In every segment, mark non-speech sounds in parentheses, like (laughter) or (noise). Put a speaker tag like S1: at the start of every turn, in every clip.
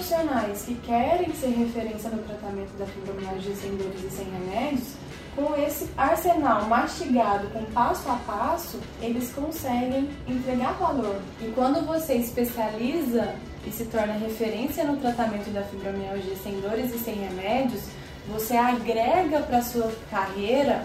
S1: profissionais que querem ser referência no tratamento da fibromialgia sem dores e sem remédios, com esse arsenal mastigado com passo a passo, eles conseguem entregar valor. E quando você especializa e se torna referência no tratamento da fibromialgia sem dores e sem remédios, você agrega para sua carreira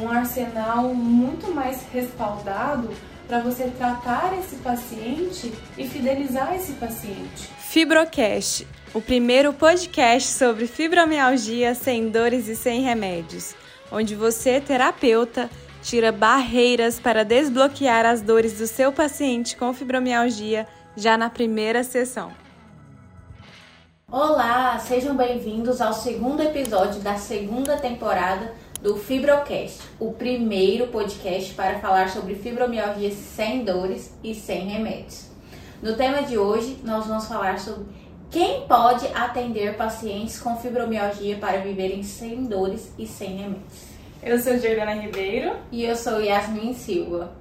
S1: um arsenal muito mais respaldado para você tratar esse paciente e fidelizar esse paciente.
S2: Fibrocast, o primeiro podcast sobre fibromialgia sem dores e sem remédios, onde você, terapeuta, tira barreiras para desbloquear as dores do seu paciente com fibromialgia já na primeira sessão.
S3: Olá, sejam bem-vindos ao segundo episódio da segunda temporada do Fibrocast, o primeiro podcast para falar sobre fibromialgia sem dores e sem remédios. No tema de hoje, nós vamos falar sobre quem pode atender pacientes com fibromialgia para viverem sem dores e sem remédios.
S1: Eu sou Jordana Ribeiro
S3: e eu sou Yasmin Silva.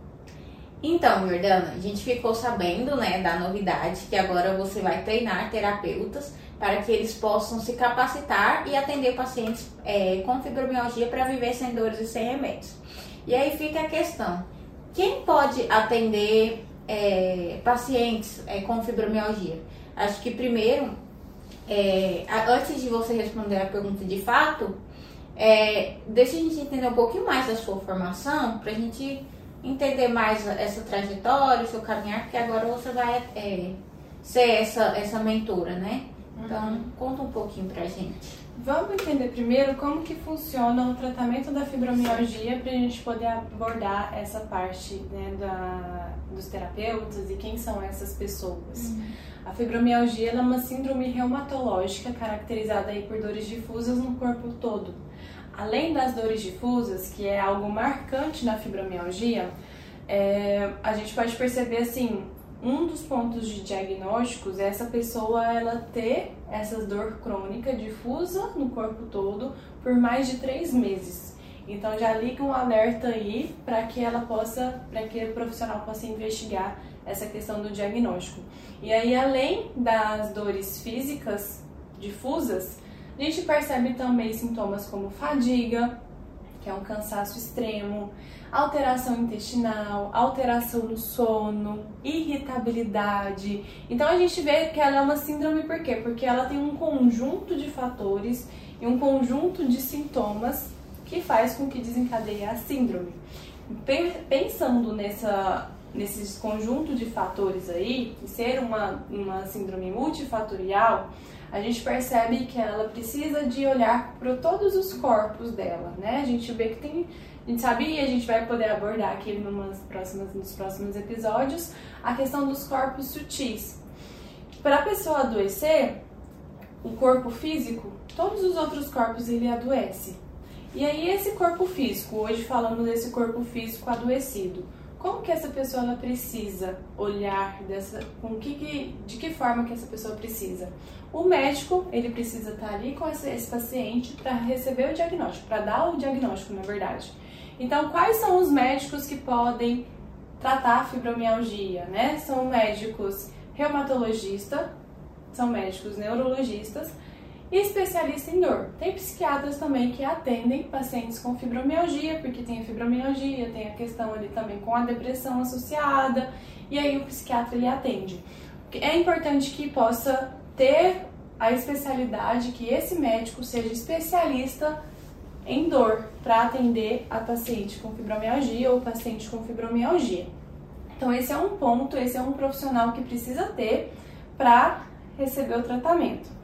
S3: Então, Jordana, a gente ficou sabendo, né, da novidade que agora você vai treinar terapeutas para que eles possam se capacitar e atender pacientes é, com fibromialgia para viver sem dores e sem remédios. E aí fica a questão: quem pode atender é, pacientes é, com fibromialgia? Acho que primeiro, é, antes de você responder a pergunta de fato, é, deixa a gente entender um pouquinho mais da sua formação para a gente entender mais essa trajetória, o seu caminhar, porque agora você vai é, ser essa, essa mentora, né? Então, uhum. conta um pouquinho pra gente.
S1: Vamos entender primeiro como que funciona o tratamento da fibromialgia para a gente poder abordar essa parte né, da, dos terapeutas e quem são essas pessoas. Uhum. A fibromialgia é uma síndrome reumatológica caracterizada aí por dores difusas no corpo todo. Além das dores difusas, que é algo marcante na fibromialgia, é, a gente pode perceber assim um dos pontos de diagnósticos é essa pessoa ela ter essa dor crônica difusa no corpo todo por mais de três meses. Então já liga um alerta aí para que ela possa, para que o profissional possa investigar essa questão do diagnóstico. E aí além das dores físicas difusas, a gente percebe também sintomas como fadiga, que é um cansaço extremo, alteração intestinal, alteração no sono, irritabilidade. Então a gente vê que ela é uma síndrome por quê? Porque ela tem um conjunto de fatores e um conjunto de sintomas que faz com que desencadeie a síndrome. Pensando nessa, nesses conjunto de fatores aí, ser uma, uma síndrome multifatorial, a gente percebe que ela precisa de olhar para todos os corpos dela, né? A gente vê que tem, a gente sabe e a gente vai poder abordar aqui numas próximas, nos próximos episódios a questão dos corpos sutis. Para a pessoa adoecer, o corpo físico, todos os outros corpos ele adoece. E aí esse corpo físico, hoje falando desse corpo físico adoecido, como que essa pessoa ela precisa olhar dessa, com que, de que forma que essa pessoa precisa? O médico ele precisa estar ali com esse, esse paciente para receber o diagnóstico, para dar o diagnóstico, na verdade. Então, quais são os médicos que podem tratar a fibromialgia, né? São médicos reumatologista, são médicos neurologistas e especialista em dor. Tem psiquiatras também que atendem pacientes com fibromialgia, porque tem a fibromialgia, tem a questão ali também com a depressão associada, e aí o psiquiatra ele atende. É importante que possa ter a especialidade, que esse médico seja especialista em dor para atender a paciente com fibromialgia ou paciente com fibromialgia. Então esse é um ponto, esse é um profissional que precisa ter para receber o tratamento.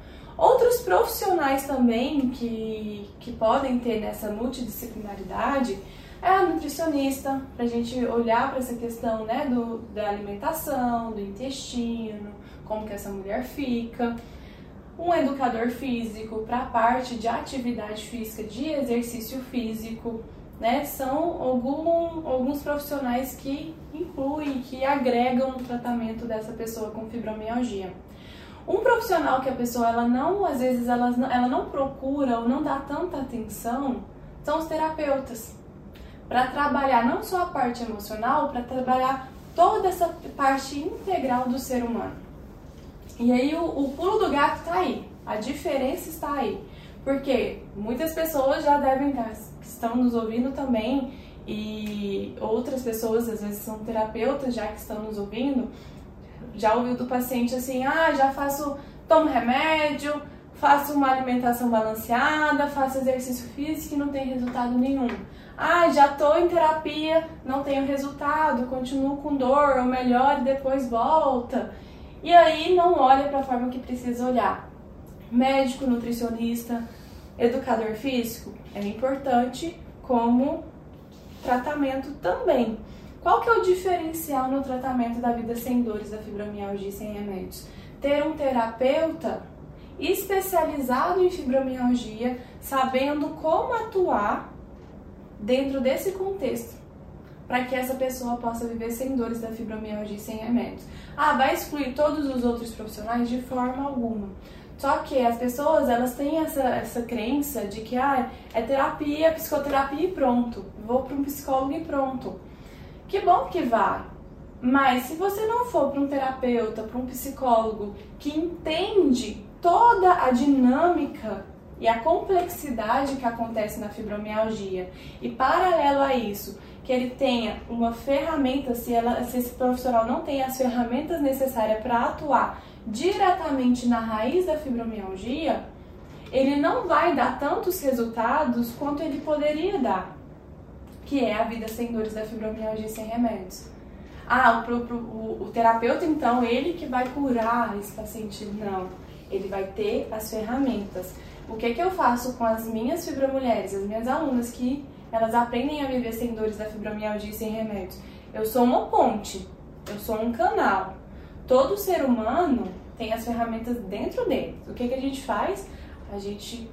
S1: Outros profissionais também que, que podem ter nessa multidisciplinaridade é a nutricionista, para a gente olhar para essa questão né, do, da alimentação, do intestino, como que essa mulher fica. Um educador físico para a parte de atividade física, de exercício físico, né? São algum, alguns profissionais que incluem, que agregam no tratamento dessa pessoa com fibromialgia. Um profissional que a pessoa ela não, às vezes ela, ela não procura ou não dá tanta atenção são os terapeutas. Para trabalhar não só a parte emocional, para trabalhar toda essa parte integral do ser humano. E aí o, o pulo do gato está aí, a diferença está aí. Porque muitas pessoas já devem estar, estão nos ouvindo também, e outras pessoas, às vezes são terapeutas já que estão nos ouvindo, já ouviu do paciente assim, ah, já faço, tomo remédio, faço uma alimentação balanceada, faço exercício físico e não tem resultado nenhum. Ah, já tô em terapia, não tenho resultado, continuo com dor, ou melhor e depois volta. E aí não olha para a forma que precisa olhar. Médico, nutricionista, educador físico é importante como tratamento também. Qual que é o diferencial no tratamento da vida sem dores da fibromialgia e sem remédios? Ter um terapeuta especializado em fibromialgia, sabendo como atuar dentro desse contexto, para que essa pessoa possa viver sem dores da fibromialgia e sem remédios. Ah, vai excluir todos os outros profissionais de forma alguma. Só que as pessoas, elas têm essa, essa crença de que ah, é terapia, psicoterapia e pronto. Vou para um psicólogo e pronto. Que bom que vá. Mas se você não for para um terapeuta, para um psicólogo que entende toda a dinâmica e a complexidade que acontece na fibromialgia, e paralelo a isso, que ele tenha uma ferramenta, se, ela, se esse profissional não tem as ferramentas necessárias para atuar diretamente na raiz da fibromialgia, ele não vai dar tantos resultados quanto ele poderia dar, que é a vida sem dores da fibromialgia sem remédios. Ah, o, o, o terapeuta então, ele que vai curar esse paciente. Não, ele vai ter as ferramentas. O que, que eu faço com as minhas fibromulheres, as minhas alunas que elas aprendem a viver sem dores da fibromialgia e sem remédios? Eu sou uma ponte, eu sou um canal todo ser humano tem as ferramentas dentro dele. O que, que a gente faz? A gente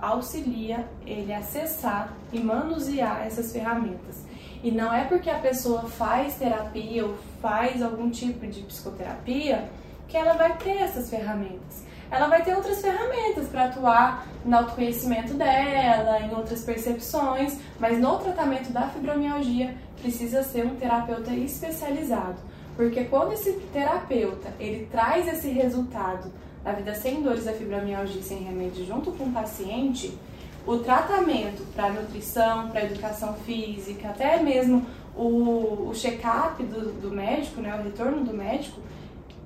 S1: auxilia ele a acessar e manusear essas ferramentas. E não é porque a pessoa faz terapia ou faz algum tipo de psicoterapia que ela vai ter essas ferramentas. Ela vai ter outras ferramentas para atuar no autoconhecimento dela, em outras percepções, mas no tratamento da fibromialgia precisa ser um terapeuta especializado porque quando esse terapeuta ele traz esse resultado da vida sem dores da fibromialgia sem remédio junto com o paciente, o tratamento para nutrição, para educação física, até mesmo o, o check-up do, do médico, né, o retorno do médico,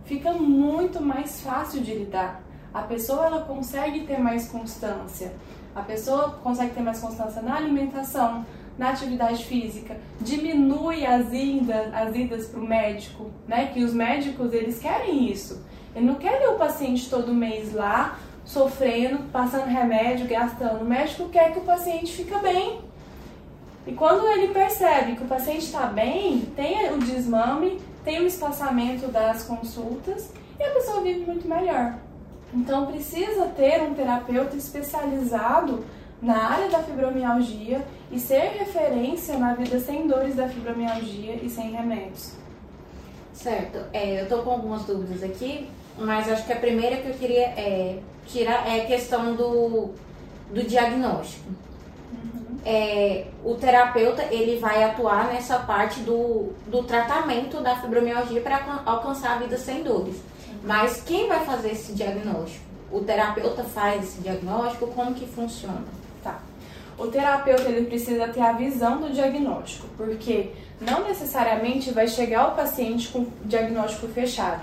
S1: fica muito mais fácil de lidar. A pessoa ela consegue ter mais constância, a pessoa consegue ter mais constância na alimentação, na atividade física, diminui as idas, as idas para o médico, né? Que os médicos eles querem isso. Ele não quer ver o paciente todo mês lá sofrendo, passando remédio, gastando. O médico quer que o paciente fica bem. E quando ele percebe que o paciente está bem, tem o desmame, tem o espaçamento das consultas e a pessoa vive muito melhor. Então precisa ter um terapeuta especializado na área da fibromialgia e ser referência na vida sem dores da fibromialgia e sem remédios.
S3: Certo. É, eu tô com algumas dúvidas aqui, mas acho que a primeira que eu queria é, tirar é a questão do, do diagnóstico. Uhum. É, o terapeuta ele vai atuar nessa parte do, do tratamento da fibromialgia para alcançar a vida sem dores. Uhum. Mas quem vai fazer esse diagnóstico? O terapeuta faz esse diagnóstico? Como que funciona?
S1: o terapeuta ele precisa ter a visão do diagnóstico, porque não necessariamente vai chegar o paciente com diagnóstico fechado.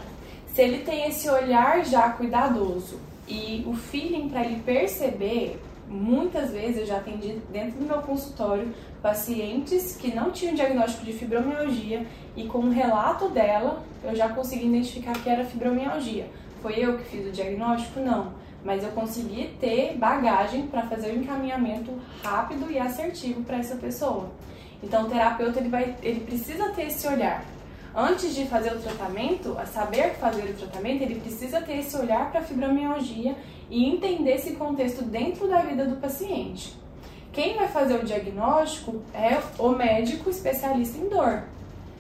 S1: Se ele tem esse olhar já cuidadoso e o feeling para ele perceber, muitas vezes eu já atendi dentro do meu consultório pacientes que não tinham diagnóstico de fibromialgia e com o relato dela eu já consegui identificar que era fibromialgia. Foi eu que fiz o diagnóstico? Não mas eu consegui ter bagagem para fazer o encaminhamento rápido e assertivo para essa pessoa. Então, o terapeuta ele vai, ele precisa ter esse olhar. Antes de fazer o tratamento, a saber fazer o tratamento, ele precisa ter esse olhar para a fibromialgia e entender esse contexto dentro da vida do paciente. Quem vai fazer o diagnóstico é o médico especialista em dor.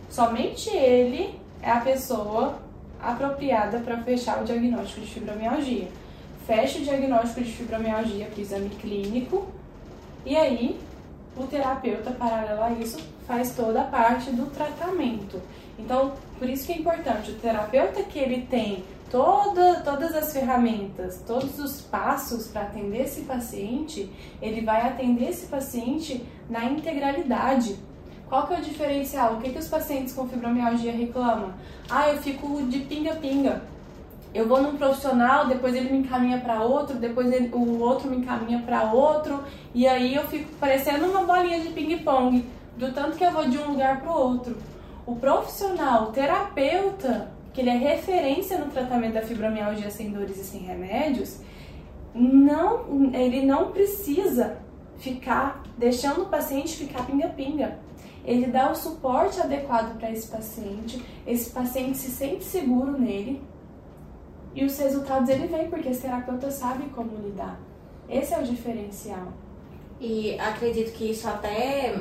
S1: Somente ele é a pessoa apropriada para fechar o diagnóstico de fibromialgia fecha o diagnóstico de fibromialgia para exame clínico e aí o terapeuta, paralelo a isso, faz toda a parte do tratamento. Então, por isso que é importante, o terapeuta que ele tem toda, todas as ferramentas, todos os passos para atender esse paciente, ele vai atender esse paciente na integralidade. Qual que é o diferencial? O que, que os pacientes com fibromialgia reclamam? Ah, eu fico de pinga-pinga. Eu vou num profissional, depois ele me encaminha para outro, depois ele, o outro me encaminha para outro, e aí eu fico parecendo uma bolinha de ping-pong, do tanto que eu vou de um lugar para o outro. O profissional, o terapeuta, que ele é referência no tratamento da fibromialgia sem dores e sem remédios, não, ele não precisa ficar deixando o paciente ficar pinga-pinga. Ele dá o suporte adequado para esse paciente, esse paciente se sente seguro nele e os resultados ele vem porque esse terapeuta sabe como lidar. Esse é o diferencial.
S3: E acredito que isso até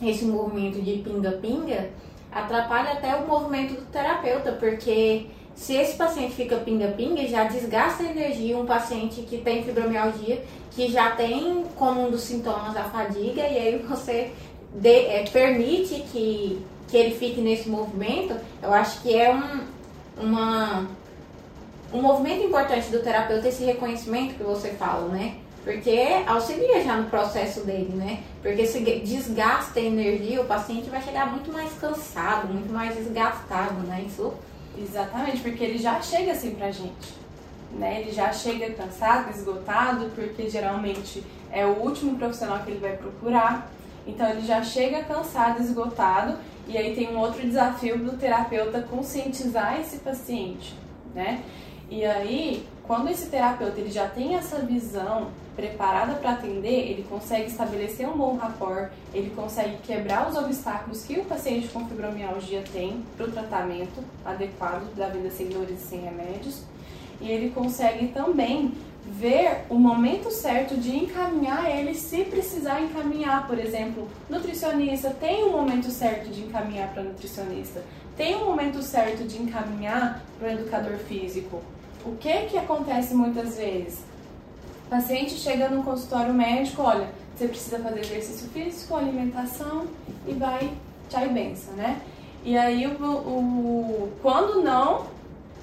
S3: esse movimento de pinga-pinga atrapalha até o movimento do terapeuta, porque se esse paciente fica pinga-pinga, já desgasta a energia um paciente que tem fibromialgia, que já tem como um dos sintomas a fadiga, e aí você de, é, permite que, que ele fique nesse movimento, eu acho que é um, uma, um movimento importante do terapeuta, esse reconhecimento que você fala, né? Porque auxilia já no processo dele, né? Porque se desgasta a energia, o paciente vai chegar muito mais cansado, muito mais desgastado, né? Isso.
S1: Exatamente, porque ele já chega assim pra gente. Né? Ele já chega cansado, esgotado, porque geralmente é o último profissional que ele vai procurar. Então ele já chega cansado, esgotado, e aí tem um outro desafio do terapeuta conscientizar esse paciente, né? E aí, quando esse terapeuta ele já tem essa visão preparada para atender, ele consegue estabelecer um bom rapport, ele consegue quebrar os obstáculos que o paciente com fibromialgia tem para o tratamento adequado da vida sem dores e sem remédios, e ele consegue também ver o momento certo de encaminhar ele se precisar encaminhar, por exemplo, nutricionista tem um momento certo de encaminhar para nutricionista, tem um momento certo de encaminhar para o educador físico. O que que acontece muitas vezes? O paciente chega no consultório médico, olha, você precisa fazer exercício físico, alimentação e vai tchau e benção, né? E aí, o, o, quando não,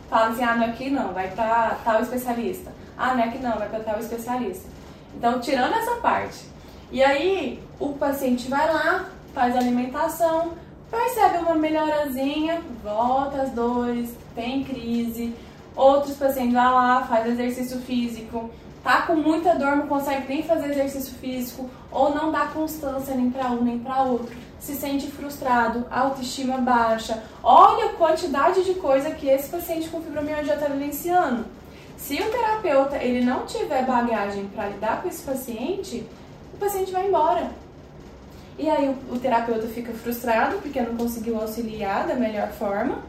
S1: fala assim, ah, não é aqui não, vai para tal especialista. Ah, não é aqui não, vai para tal especialista. Então, tirando essa parte. E aí, o paciente vai lá, faz a alimentação, percebe uma melhorazinha, volta as dores, tem crise. Outros pacientes vão lá, faz exercício físico, tá com muita dor, não consegue nem fazer exercício físico, ou não dá constância nem para um nem para outro, se sente frustrado, autoestima baixa. Olha a quantidade de coisa que esse paciente com fibromialgia está vivenciando. Se o terapeuta ele não tiver bagagem para lidar com esse paciente, o paciente vai embora. E aí o, o terapeuta fica frustrado porque não conseguiu auxiliar da melhor forma,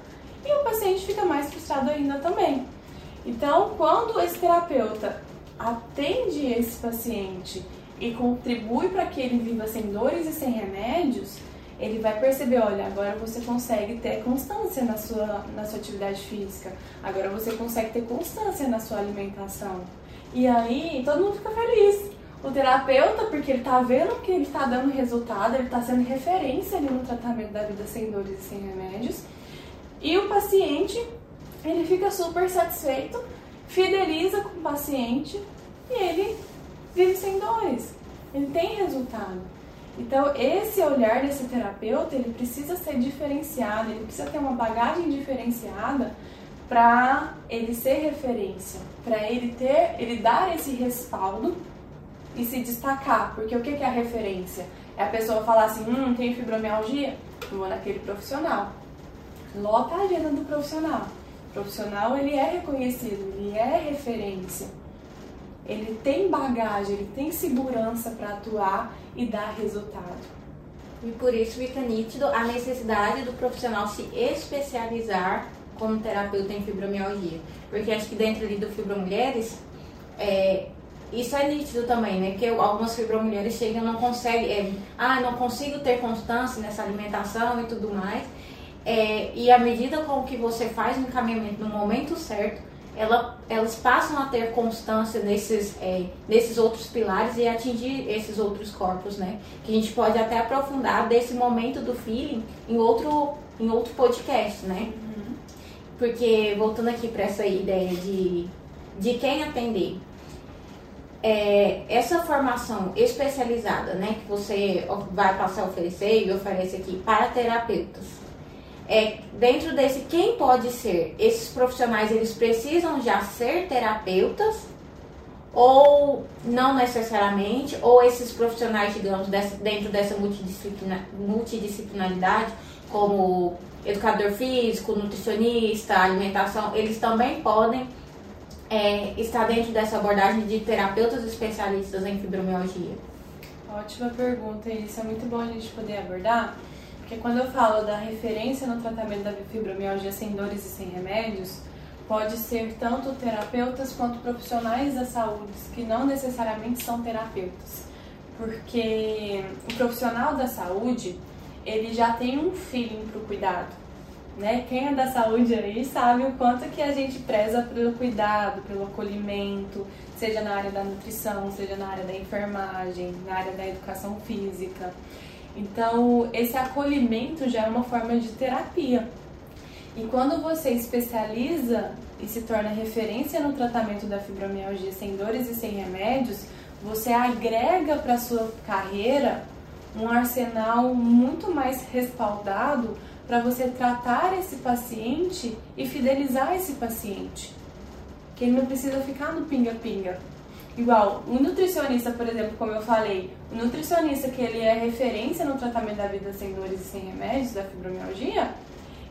S1: e o paciente fica mais frustrado ainda também. Então, quando esse terapeuta atende esse paciente e contribui para que ele viva sem dores e sem remédios, ele vai perceber, olha, agora você consegue ter constância na sua, na sua atividade física, agora você consegue ter constância na sua alimentação. E aí todo mundo fica feliz. O terapeuta, porque ele está vendo que ele está dando resultado, ele está sendo referência ali no tratamento da vida sem dores e sem remédios. E o paciente, ele fica super satisfeito fideliza com o paciente e ele vive sem dores. Ele tem resultado. Então, esse olhar desse terapeuta, ele precisa ser diferenciado, ele precisa ter uma bagagem diferenciada para ele ser referência, para ele ter, ele dar esse respaldo e se destacar. Porque o que é a referência? É a pessoa falar assim, hum, tem fibromialgia? Vou naquele profissional. Lota a agenda do profissional profissional ele é reconhecido, ele é referência. Ele tem bagagem, ele tem segurança para atuar e dar resultado.
S3: E por isso fica nítido a necessidade do profissional se especializar como terapeuta em fibromialgia. Porque acho que dentro ali do Fibromulheres, é, isso é nítido também, né? Que algumas fibromulheres chegam e não conseguem, é, ah, não consigo ter constância nessa alimentação e tudo mais. É, e à medida com que você faz o encaminhamento no momento certo, ela, elas passam a ter constância nesses, é, nesses outros pilares e atingir esses outros corpos, né? Que a gente pode até aprofundar desse momento do feeling em outro, em outro podcast, né? Uhum. porque voltando aqui para essa ideia de, de quem atender, é, essa formação especializada, né, que você vai passar a oferecer e oferece aqui para terapeutas, é, dentro desse, quem pode ser? Esses profissionais, eles precisam já ser terapeutas ou não necessariamente, ou esses profissionais, digamos, dentro dessa multidisciplina, multidisciplinaridade, como educador físico, nutricionista, alimentação, eles também podem é, estar dentro dessa abordagem de terapeutas especialistas em fibromialgia?
S1: Ótima pergunta, isso é muito bom a gente poder abordar, porque quando eu falo da referência no tratamento da fibromialgia sem dores e sem remédios, pode ser tanto terapeutas quanto profissionais da saúde, que não necessariamente são terapeutas. Porque o profissional da saúde, ele já tem um feeling para o cuidado. Né? Quem é da saúde aí sabe o quanto que a gente preza pelo cuidado, pelo acolhimento, seja na área da nutrição, seja na área da enfermagem, na área da educação física. Então, esse acolhimento já é uma forma de terapia. E quando você especializa e se torna referência no tratamento da fibromialgia sem dores e sem remédios, você agrega para sua carreira um arsenal muito mais respaldado para você tratar esse paciente e fidelizar esse paciente. Que ele não precisa ficar no pinga-pinga. Igual, o nutricionista, por exemplo, como eu falei, o nutricionista que ele é referência no tratamento da vida sem dores e sem remédios, da fibromialgia,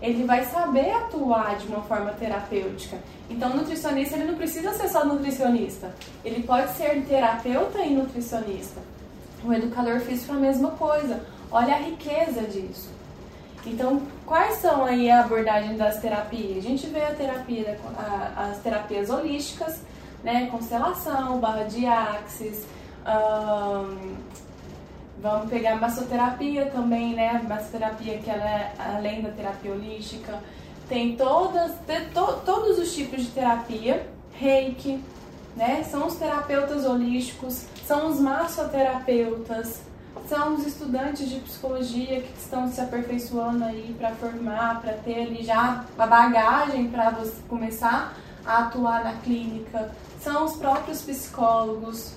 S1: ele vai saber atuar de uma forma terapêutica. Então, o nutricionista ele não precisa ser só nutricionista, ele pode ser terapeuta e nutricionista. O educador físico é a mesma coisa. Olha a riqueza disso. Então, quais são aí a abordagem das terapias? A gente vê a terapia, as terapias holísticas, né, constelação, barra de axis, um, vamos pegar massoterapia também, né, massoterapia que ela é além da terapia holística, tem todas, to, todos os tipos de terapia, reiki, né, são os terapeutas holísticos, são os massoterapeutas, são os estudantes de psicologia que estão se aperfeiçoando aí para formar, para ter ali já a bagagem para você começar a atuar na clínica, são os próprios psicólogos,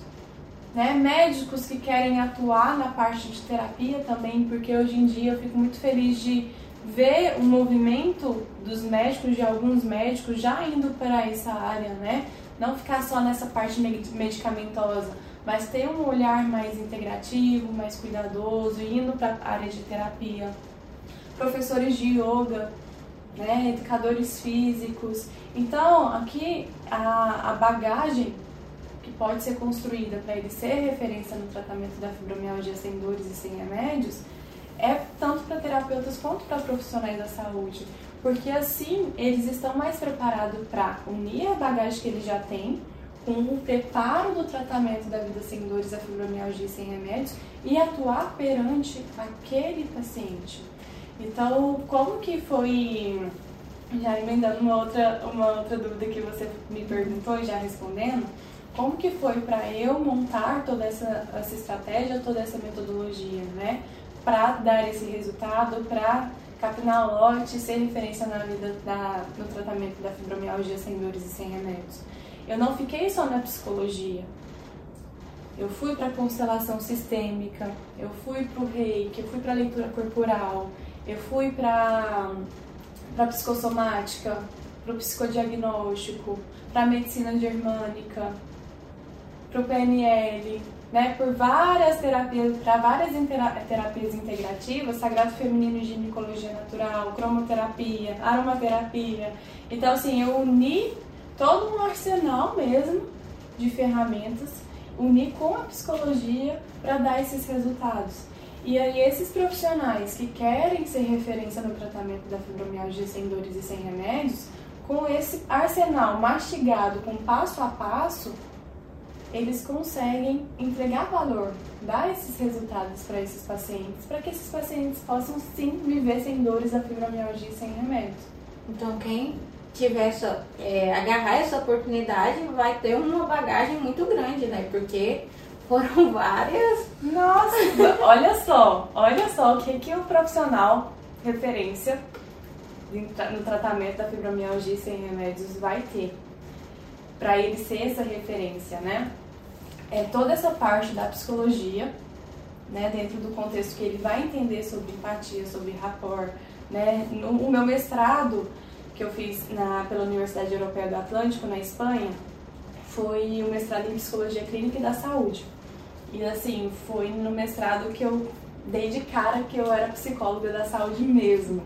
S1: né? médicos que querem atuar na parte de terapia também, porque hoje em dia eu fico muito feliz de ver o movimento dos médicos, de alguns médicos já indo para essa área, né? Não ficar só nessa parte medicamentosa, mas ter um olhar mais integrativo, mais cuidadoso, indo para a área de terapia. Professores de yoga, né, educadores físicos. Então, aqui a, a bagagem que pode ser construída para ele ser referência no tratamento da fibromialgia sem dores e sem remédios é tanto para terapeutas quanto para profissionais da saúde, porque assim eles estão mais preparados para unir a bagagem que eles já têm com o preparo do tratamento da vida sem dores, a fibromialgia sem remédios e atuar perante aquele paciente. Então, como que foi, já emendando uma outra, uma outra dúvida que você me perguntou e já respondendo, como que foi para eu montar toda essa, essa estratégia, toda essa metodologia, né? Para dar esse resultado, para capinar lote, ser referência na vida da, no tratamento da fibromialgia sem dores e sem remédios. Eu não fiquei só na psicologia. Eu fui para constelação sistêmica, eu fui para o reiki, eu fui para leitura corporal, eu fui para para psicossomática, para o psicodiagnóstico, para a medicina germânica, para o PNL, né, por várias terapias, para várias terapias integrativas, sagrado feminino e ginecologia natural, cromoterapia, aromaterapia. Então, assim, eu uni todo um arsenal mesmo de ferramentas, unir com a psicologia para dar esses resultados. E aí esses profissionais que querem ser referência no tratamento da fibromialgia sem dores e sem remédios, com esse arsenal mastigado, com passo a passo, eles conseguem entregar valor, dar esses resultados para esses pacientes, para que esses pacientes possam sim viver sem dores da fibromialgia sem remédios.
S3: Então quem tiver essa, é, agarrar essa oportunidade, vai ter uma bagagem muito grande, né? Porque foram várias.
S1: Nossa, olha só, olha só o que, que o profissional referência no tratamento da fibromialgia sem remédios vai ter para ele ser essa referência, né? É toda essa parte da psicologia, né, dentro do contexto que ele vai entender sobre empatia, sobre rapport, né? No, o meu mestrado que eu fiz na, pela Universidade Europeia do Atlântico, na Espanha, foi o mestrado em Psicologia Clínica e da Saúde. E assim, foi no mestrado que eu dei de cara que eu era psicóloga da saúde mesmo.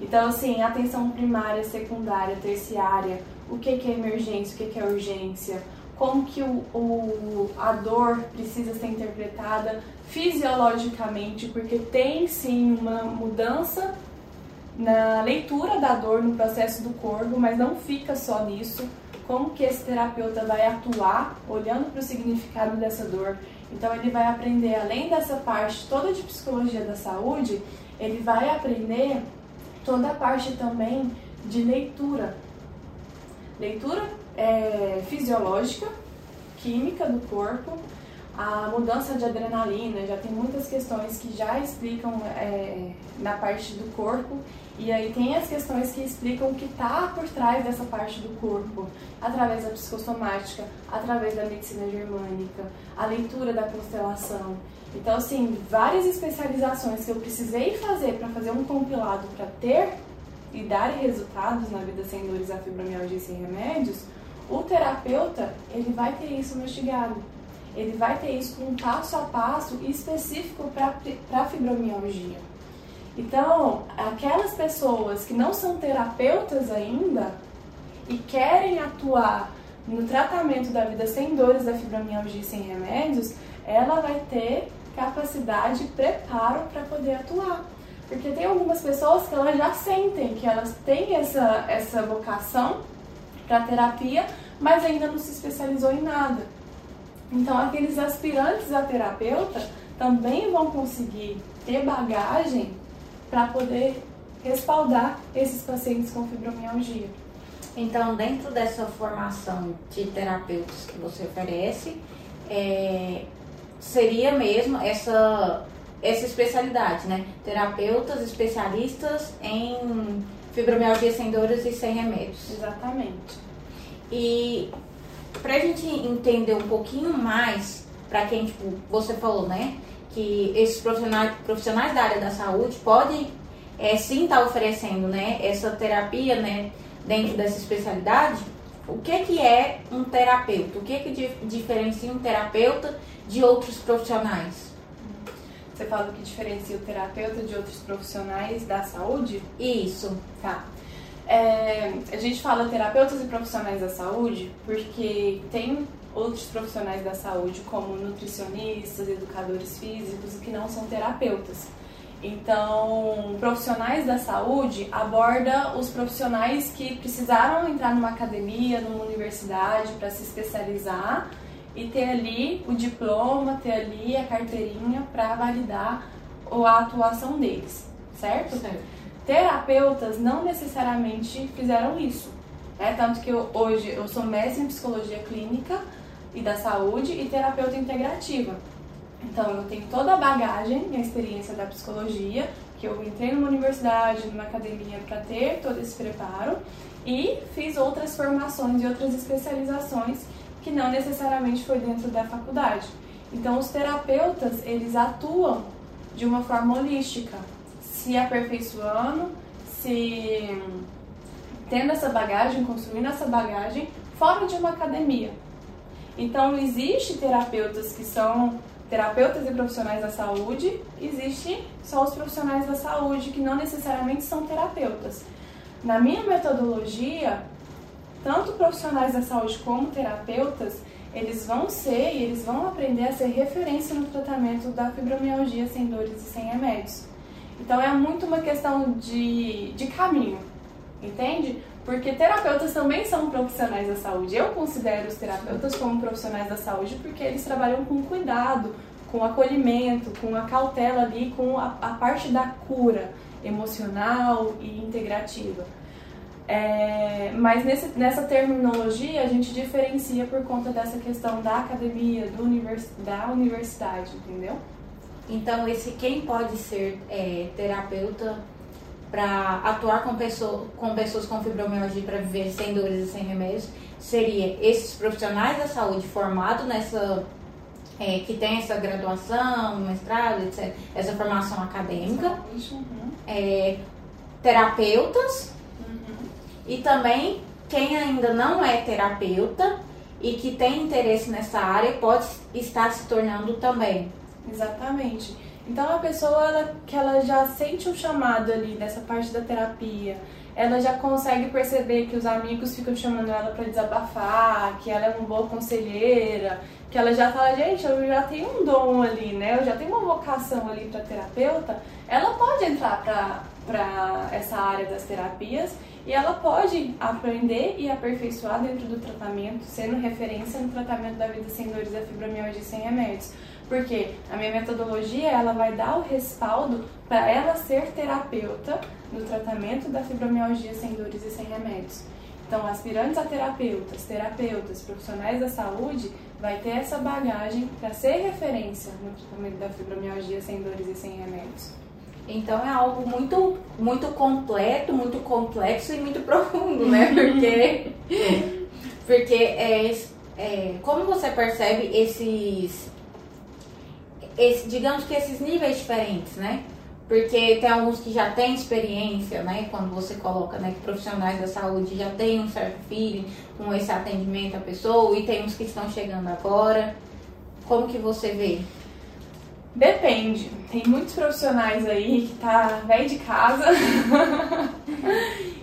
S1: Então, assim, atenção primária, secundária, terciária, o que, que é emergência, o que, que é urgência, como que o, o, a dor precisa ser interpretada fisiologicamente, porque tem sim uma mudança na leitura da dor no processo do corpo, mas não fica só nisso. Como que esse terapeuta vai atuar olhando para o significado dessa dor? Então ele vai aprender além dessa parte toda de psicologia da saúde, ele vai aprender toda a parte também de leitura. Leitura é, fisiológica, química do corpo, a mudança de adrenalina, já tem muitas questões que já explicam é, na parte do corpo e aí tem as questões que explicam o que está por trás dessa parte do corpo, através da psicossomática, através da medicina germânica, a leitura da constelação. Então, assim, várias especializações que eu precisei fazer para fazer um compilado para ter e dar resultados na vida sem dores, a fibromialgia e sem remédios, o terapeuta, ele vai ter isso mastigado. Ele vai ter isso com um passo a passo específico para fibromialgia. Então, aquelas pessoas que não são terapeutas ainda e querem atuar no tratamento da vida sem dores da fibromialgia sem remédios, ela vai ter capacidade e preparo para poder atuar. Porque tem algumas pessoas que elas já sentem que elas têm essa, essa vocação para terapia, mas ainda não se especializou em nada. Então, aqueles aspirantes a terapeuta também vão conseguir ter bagagem para poder respaldar esses pacientes com fibromialgia.
S3: Então, dentro dessa formação de terapeutas que você oferece, é, seria mesmo essa, essa especialidade, né? Terapeutas especialistas em fibromialgia sem dores e sem remédios.
S1: Exatamente.
S3: E para a gente entender um pouquinho mais, para quem, tipo, você falou, né? que esses profissionais, profissionais da área da saúde podem é, sim estar tá oferecendo né, essa terapia né, dentro dessa especialidade, o que, que é um terapeuta? O que, que diferencia um terapeuta de outros profissionais?
S1: Você fala que diferencia o terapeuta de outros profissionais da saúde?
S3: Isso.
S1: Tá. É, a gente fala terapeutas e profissionais da saúde porque tem outros profissionais da saúde, como nutricionistas, educadores físicos, que não são terapeutas. Então, profissionais da saúde aborda os profissionais que precisaram entrar numa academia, numa universidade para se especializar e ter ali o diploma, ter ali a carteirinha para validar a atuação deles, certo? certo? Terapeutas não necessariamente fizeram isso. Né? Tanto que eu, hoje eu sou mestre em psicologia clínica, e da saúde e terapeuta integrativa. Então, eu tenho toda a bagagem e a experiência da psicologia, que eu entrei numa universidade, numa academia para ter todo esse preparo e fiz outras formações e outras especializações que não necessariamente foi dentro da faculdade. Então, os terapeutas, eles atuam de uma forma holística, se aperfeiçoando, se tendo essa bagagem, construindo essa bagagem fora de uma academia. Então, existe terapeutas que são terapeutas e profissionais da saúde, existe só os profissionais da saúde que não necessariamente são terapeutas. Na minha metodologia, tanto profissionais da saúde como terapeutas, eles vão ser e eles vão aprender a ser referência no tratamento da fibromialgia sem dores e sem remédios. Então é muito uma questão de, de caminho, entende? Porque terapeutas também são profissionais da saúde. Eu considero os terapeutas como profissionais da saúde porque eles trabalham com cuidado, com acolhimento, com a cautela ali, com a, a parte da cura emocional e integrativa. É, mas nesse, nessa terminologia a gente diferencia por conta dessa questão da academia, do univers, da universidade, entendeu?
S3: Então, esse quem pode ser é, terapeuta para atuar com, pessoa, com pessoas com fibromialgia para viver sem dores e sem remédios seria esses profissionais da saúde formados nessa é, que tem essa graduação, mestrado, etc., essa formação acadêmica, uhum. é, terapeutas uhum. e também quem ainda não é terapeuta e que tem interesse nessa área pode estar se tornando também.
S1: Exatamente. Então a pessoa ela, que ela já sente um chamado ali nessa parte da terapia, ela já consegue perceber que os amigos ficam chamando ela para desabafar, que ela é uma boa conselheira, que ela já fala, gente, eu já tenho um dom ali, né? Eu já tenho uma vocação ali para terapeuta. Ela pode entrar para essa área das terapias e ela pode aprender e aperfeiçoar dentro do tratamento, sendo referência no tratamento da vida sem dores da fibromialgia sem remédios. Porque a minha metodologia ela vai dar o respaldo para ela ser terapeuta no tratamento da fibromialgia sem dores e sem remédios. Então, aspirantes a terapeutas, terapeutas, profissionais da saúde, vai ter essa bagagem para ser referência no tratamento da fibromialgia sem dores e sem remédios.
S3: Então é algo muito, muito completo, muito complexo e muito (laughs) profundo, né? Porque, (laughs) porque é, é, como você percebe esses, esse, digamos que esses níveis diferentes, né? Porque tem alguns que já têm experiência, né? Quando você coloca né, que profissionais da saúde já têm um certo feeling com esse atendimento à pessoa e tem uns que estão chegando agora. Como que você vê?
S1: Depende. Tem muitos profissionais aí que tá velho de casa (laughs)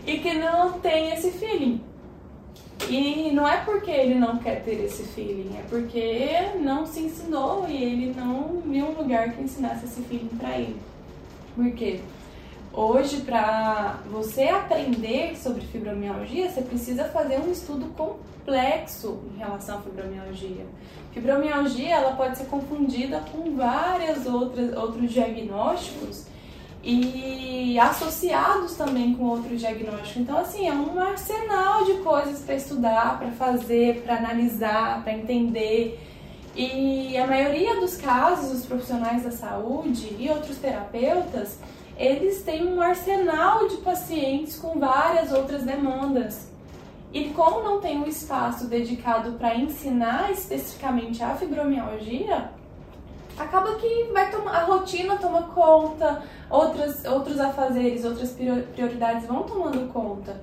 S1: e que não tem esse feeling. E não é porque ele não quer ter esse feeling, é porque não se ensinou e ele não viu um lugar que ensinasse esse feeling para ele. Por quê? Hoje, para você aprender sobre fibromialgia, você precisa fazer um estudo complexo em relação à fibromialgia. Fibromialgia ela pode ser confundida com várias outras outros diagnósticos e associados também com outros diagnósticos. Então, assim, é um arsenal de coisas para estudar, para fazer, para analisar, para entender. E a maioria dos casos, os profissionais da saúde e outros terapeutas, eles têm um arsenal de pacientes com várias outras demandas. E como não tem um espaço dedicado para ensinar especificamente a fibromialgia, acaba que vai tomar, a rotina toma conta, outras, outros afazeres, outras prioridades vão tomando conta.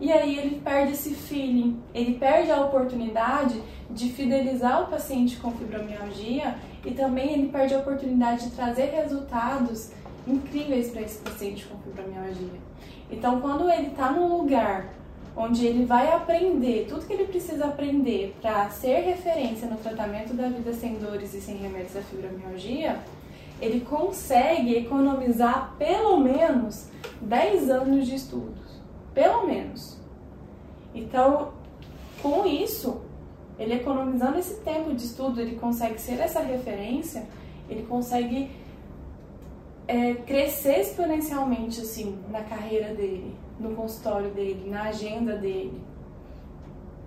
S1: E aí ele perde esse feeling, ele perde a oportunidade de fidelizar o paciente com fibromialgia e também ele perde a oportunidade de trazer resultados incríveis para esse paciente com fibromialgia. Então, quando ele está num lugar onde ele vai aprender tudo que ele precisa aprender para ser referência no tratamento da vida sem dores e sem remédios da fibromialgia, ele consegue economizar pelo menos 10 anos de estudos. Pelo menos. Então, com isso, ele economizando esse tempo de estudo, ele consegue ser essa referência, ele consegue é, crescer exponencialmente assim na carreira dele, no consultório dele, na agenda dele.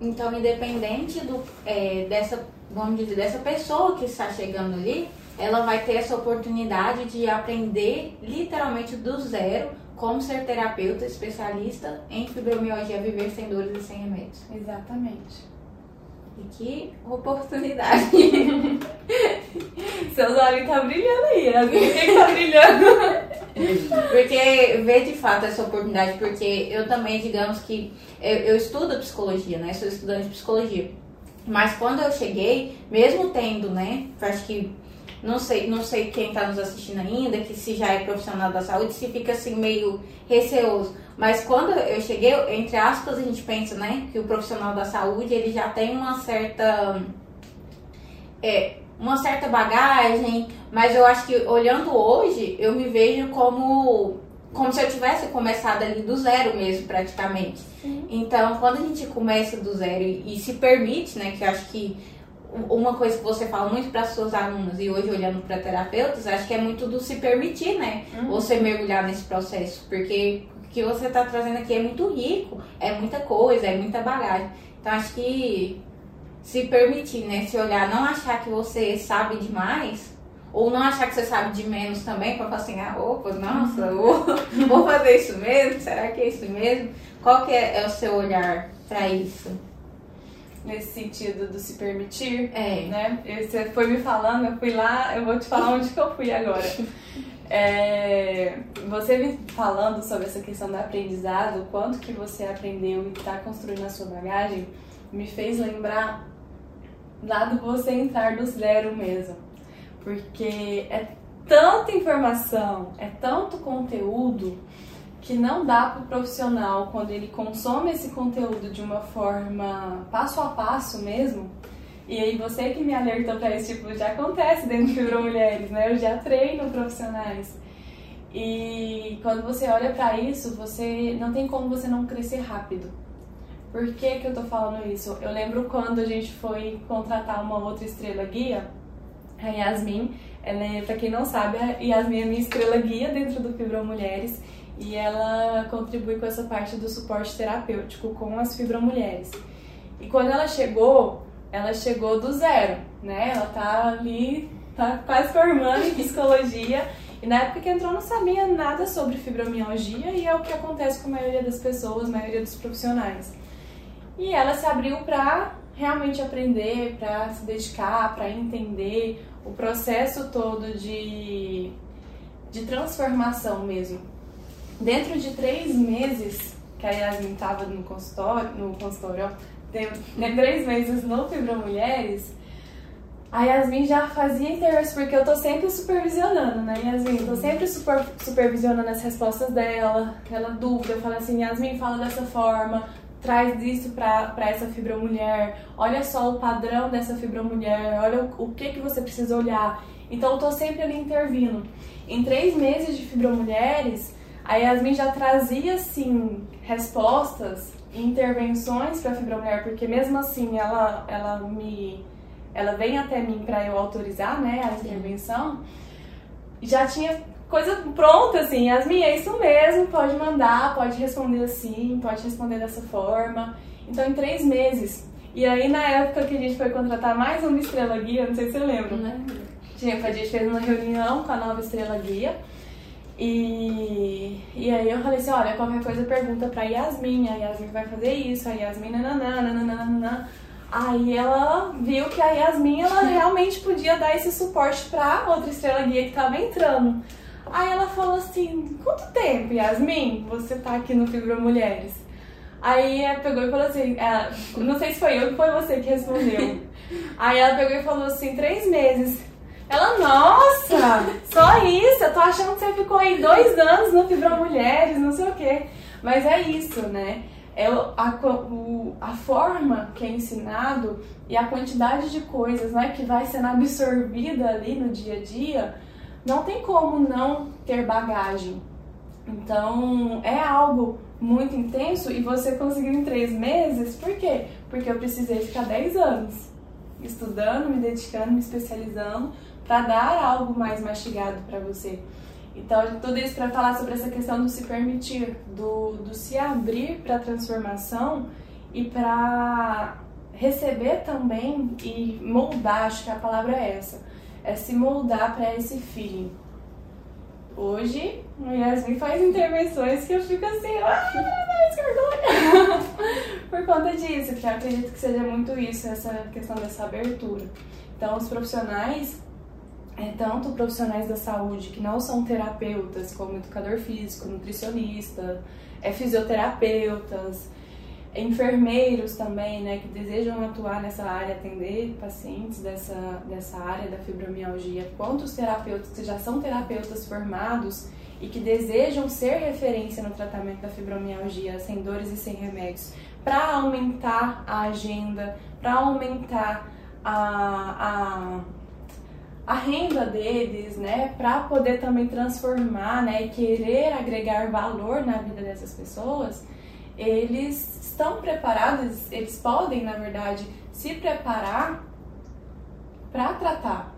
S3: Então, independente do, é, dessa, vamos dizer, dessa pessoa que está chegando ali, ela vai ter essa oportunidade de aprender literalmente do zero como ser terapeuta especialista em fibromialgia, viver sem dores e sem remédios.
S1: Exatamente.
S3: E que oportunidade! (laughs)
S1: Seus olhos tá brilhando aí, a minha que tá brilhando.
S3: porque ver de fato essa oportunidade, porque eu também, digamos que eu, eu estudo psicologia, né? Sou estudante de psicologia. Mas quando eu cheguei, mesmo tendo, né? Acho que não sei, não sei quem está nos assistindo ainda, que se já é profissional da saúde, se fica assim meio receoso. Mas quando eu cheguei, entre aspas, a gente pensa, né, que o profissional da saúde ele já tem uma certa é, uma certa bagagem, mas eu acho que olhando hoje, eu me vejo como como se eu tivesse começado ali do zero mesmo, praticamente. Sim. Então, quando a gente começa do zero e, e se permite, né, que eu acho que uma coisa que você fala muito para suas alunas e hoje olhando para terapeutas, acho que é muito do se permitir, né? Uhum. Você mergulhar nesse processo, porque o que você está trazendo aqui é muito rico, é muita coisa, é muita bagagem. Então acho que se permitir, né? Se olhar, não achar que você sabe demais, Ou não achar que você sabe de menos também, para falar assim, ah, opa, nossa, vou, (laughs) vou fazer isso mesmo? Será que é isso mesmo? Qual que é, é o seu olhar para isso?
S1: Nesse sentido do se permitir,
S3: É.
S1: né? Você foi me falando, eu fui lá, eu vou te falar onde que eu fui agora. (laughs) É, você me falando sobre essa questão do aprendizado, o quanto que você aprendeu e está construindo a sua bagagem, me fez lembrar lá do você entrar do zero mesmo. Porque é tanta informação, é tanto conteúdo que não dá para o profissional, quando ele consome esse conteúdo de uma forma passo a passo mesmo, e aí você que me alertou para isso, tipo, já acontece dentro do Fibra Mulheres, né? Eu já treino profissionais. E quando você olha para isso, você não tem como você não crescer rápido. Por que, que eu tô falando isso? Eu lembro quando a gente foi contratar uma outra estrela guia, a Yasmin, ela é, pra quem não sabe, a Yasmin é minha estrela guia dentro do Fibra Mulheres e ela contribui com essa parte do suporte terapêutico com as Fibra Mulheres. E quando ela chegou, ela chegou do zero, né? Ela tá ali, tá quase formando em psicologia. E na época que entrou não sabia nada sobre fibromialgia e é o que acontece com a maioria das pessoas, a maioria dos profissionais. E ela se abriu para realmente aprender, para se dedicar, para entender o processo todo de, de transformação mesmo. Dentro de três meses que a Yasmin estava no consultório, no consultório, tem, né, três meses no Fibra Mulheres, a Yasmin já fazia interesse, porque eu tô sempre supervisionando, né, Yasmin? Tô sempre super, supervisionando as respostas dela, ela dúvida, eu falo assim, Yasmin, fala dessa forma, traz isso para essa fibromulher, olha só o padrão dessa fibromulher, olha o, o que, que você precisa olhar. Então eu tô sempre ali intervindo. Em três meses de fibromulheres, a Yasmin já trazia, assim, respostas e intervenções para fibromulher, porque mesmo assim ela, ela me... Ela vem até mim para eu autorizar, né, a intervenção. Já tinha coisa pronta, assim, Yasmin, é isso mesmo, pode mandar, pode responder assim, pode responder dessa forma. Então, em três meses. E aí, na época que a gente foi contratar mais uma estrela guia, não sei se você lembra,
S3: Né?
S1: tinha, a gente fez uma reunião com a nova estrela guia. E, e aí eu falei assim, olha, qualquer coisa pergunta pra Yasmin, a Yasmin vai fazer isso, a Yasmin nananã. Aí ela viu que a Yasmin, ela (laughs) realmente podia dar esse suporte pra outra estrela guia que tava entrando. Aí ela falou assim, quanto tempo, Yasmin, você tá aqui no Fibra Mulheres? Aí ela pegou e falou assim, ela, não sei se foi eu ou foi você que respondeu. (laughs) Aí ela pegou e falou assim, três meses. Ela, nossa, só isso, eu tô achando que você ficou aí dois anos no Fibra Mulheres, não sei o quê. Mas é isso, né? É a, o- a forma que é ensinado e a quantidade de coisas né, que vai sendo absorvida ali no dia a dia, não tem como não ter bagagem. Então, é algo muito intenso e você conseguiu em três meses, por quê? Porque eu precisei ficar 10 anos estudando, me dedicando, me especializando para dar algo mais mastigado para você. Então, tudo isso para falar sobre essa questão do se permitir, do, do se abrir para a transformação e para receber também e moldar, acho que a palavra é essa, é se moldar para esse feeling. Hoje, a Yasmin faz intervenções que eu fico assim, ah, que vergonha! (laughs) Por conta disso, porque eu acredito que seja muito isso, essa questão dessa abertura. Então, os profissionais, é, tanto profissionais da saúde que não são terapeutas, como educador físico, nutricionista, é, fisioterapeutas, enfermeiros também, né, que desejam atuar nessa área, atender pacientes dessa, dessa área da fibromialgia, quanto os terapeutas que já são terapeutas formados e que desejam ser referência no tratamento da fibromialgia sem dores e sem remédios, para aumentar a agenda, para aumentar a, a, a renda deles, né, para poder também transformar, né, e querer agregar valor na vida dessas pessoas, eles estão preparados, eles podem, na verdade, se preparar para tratar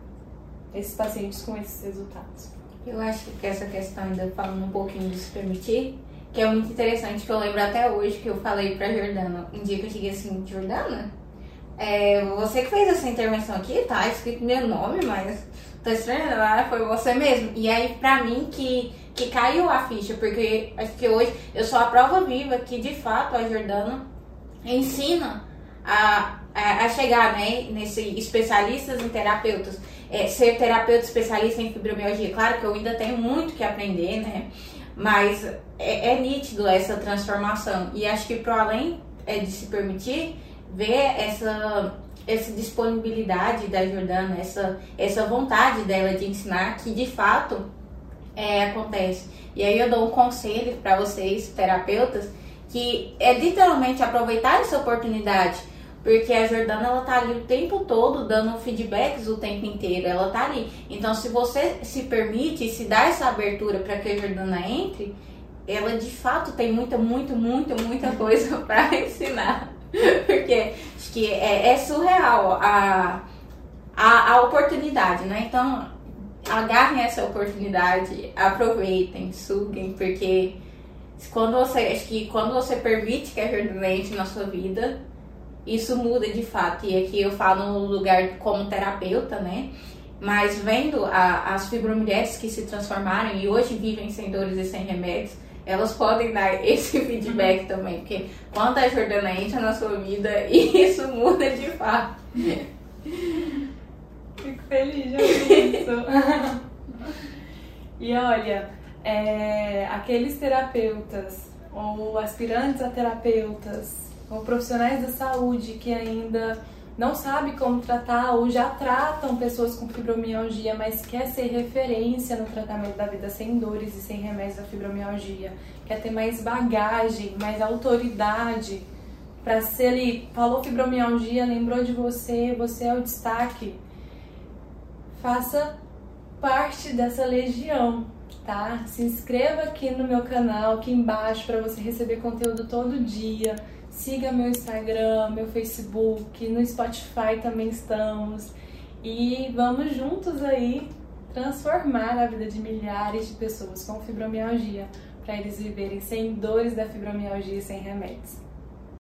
S1: esses pacientes com esses resultados.
S3: Eu acho que essa questão, ainda falando um pouquinho de se permitir, que é muito interessante, que eu lembro até hoje que eu falei pra Jordana, um dia que eu cheguei assim, Jordana, é, você que fez essa intervenção aqui, tá escrito meu nome, mas tô estranhando, ah, foi você mesmo. E aí, pra mim, que, que caiu a ficha, porque acho que hoje eu sou a prova viva que, de fato, a Jordana ensina a, a, a chegar, né, nesse especialistas em terapeutas, é, ser terapeuta especialista em fibromialgia. Claro que eu ainda tenho muito que aprender, né, mas é, é nítido essa transformação. E acho que, para além é, de se permitir, ver essa essa disponibilidade da Jordana, essa, essa vontade dela de ensinar que de fato é, acontece. E aí eu dou um conselho para vocês, terapeutas, que é literalmente aproveitar essa oportunidade, porque a Jordana ela tá ali o tempo todo dando feedbacks o tempo inteiro, ela tá ali. Então se você se permite, se dá essa abertura para que a Jordana entre, ela de fato tem muita, muito, muita, muita coisa (laughs) para ensinar. (laughs) Porque acho que é, é surreal a, a, a oportunidade, né? Então, agarrem essa oportunidade, aproveitem, suguem, porque quando você, acho que quando você permite que a Jordana entre na sua vida, isso muda de fato. E aqui eu falo no lugar como terapeuta, né? Mas vendo a, as fibromulheres que se transformaram e hoje vivem sem dores e sem remédios, elas podem dar (laughs) esse feedback também, porque quando a Jordana entra na sua vida, isso muda de fato.
S1: Fico feliz ouvir isso. (laughs) e olha, é, aqueles terapeutas ou aspirantes a terapeutas ou profissionais da saúde que ainda não sabe como tratar ou já tratam pessoas com fibromialgia, mas quer ser referência no tratamento da vida sem dores e sem remédios da fibromialgia, quer ter mais bagagem, mais autoridade para ser ali, falou fibromialgia, lembrou de você, você é o destaque. Faça parte dessa legião, tá? Se inscreva aqui no meu canal, aqui embaixo, para você receber conteúdo todo dia Siga meu Instagram, meu Facebook, no Spotify também estamos. E vamos juntos aí transformar a vida de milhares de pessoas com fibromialgia, para eles viverem sem dores da fibromialgia e sem remédios.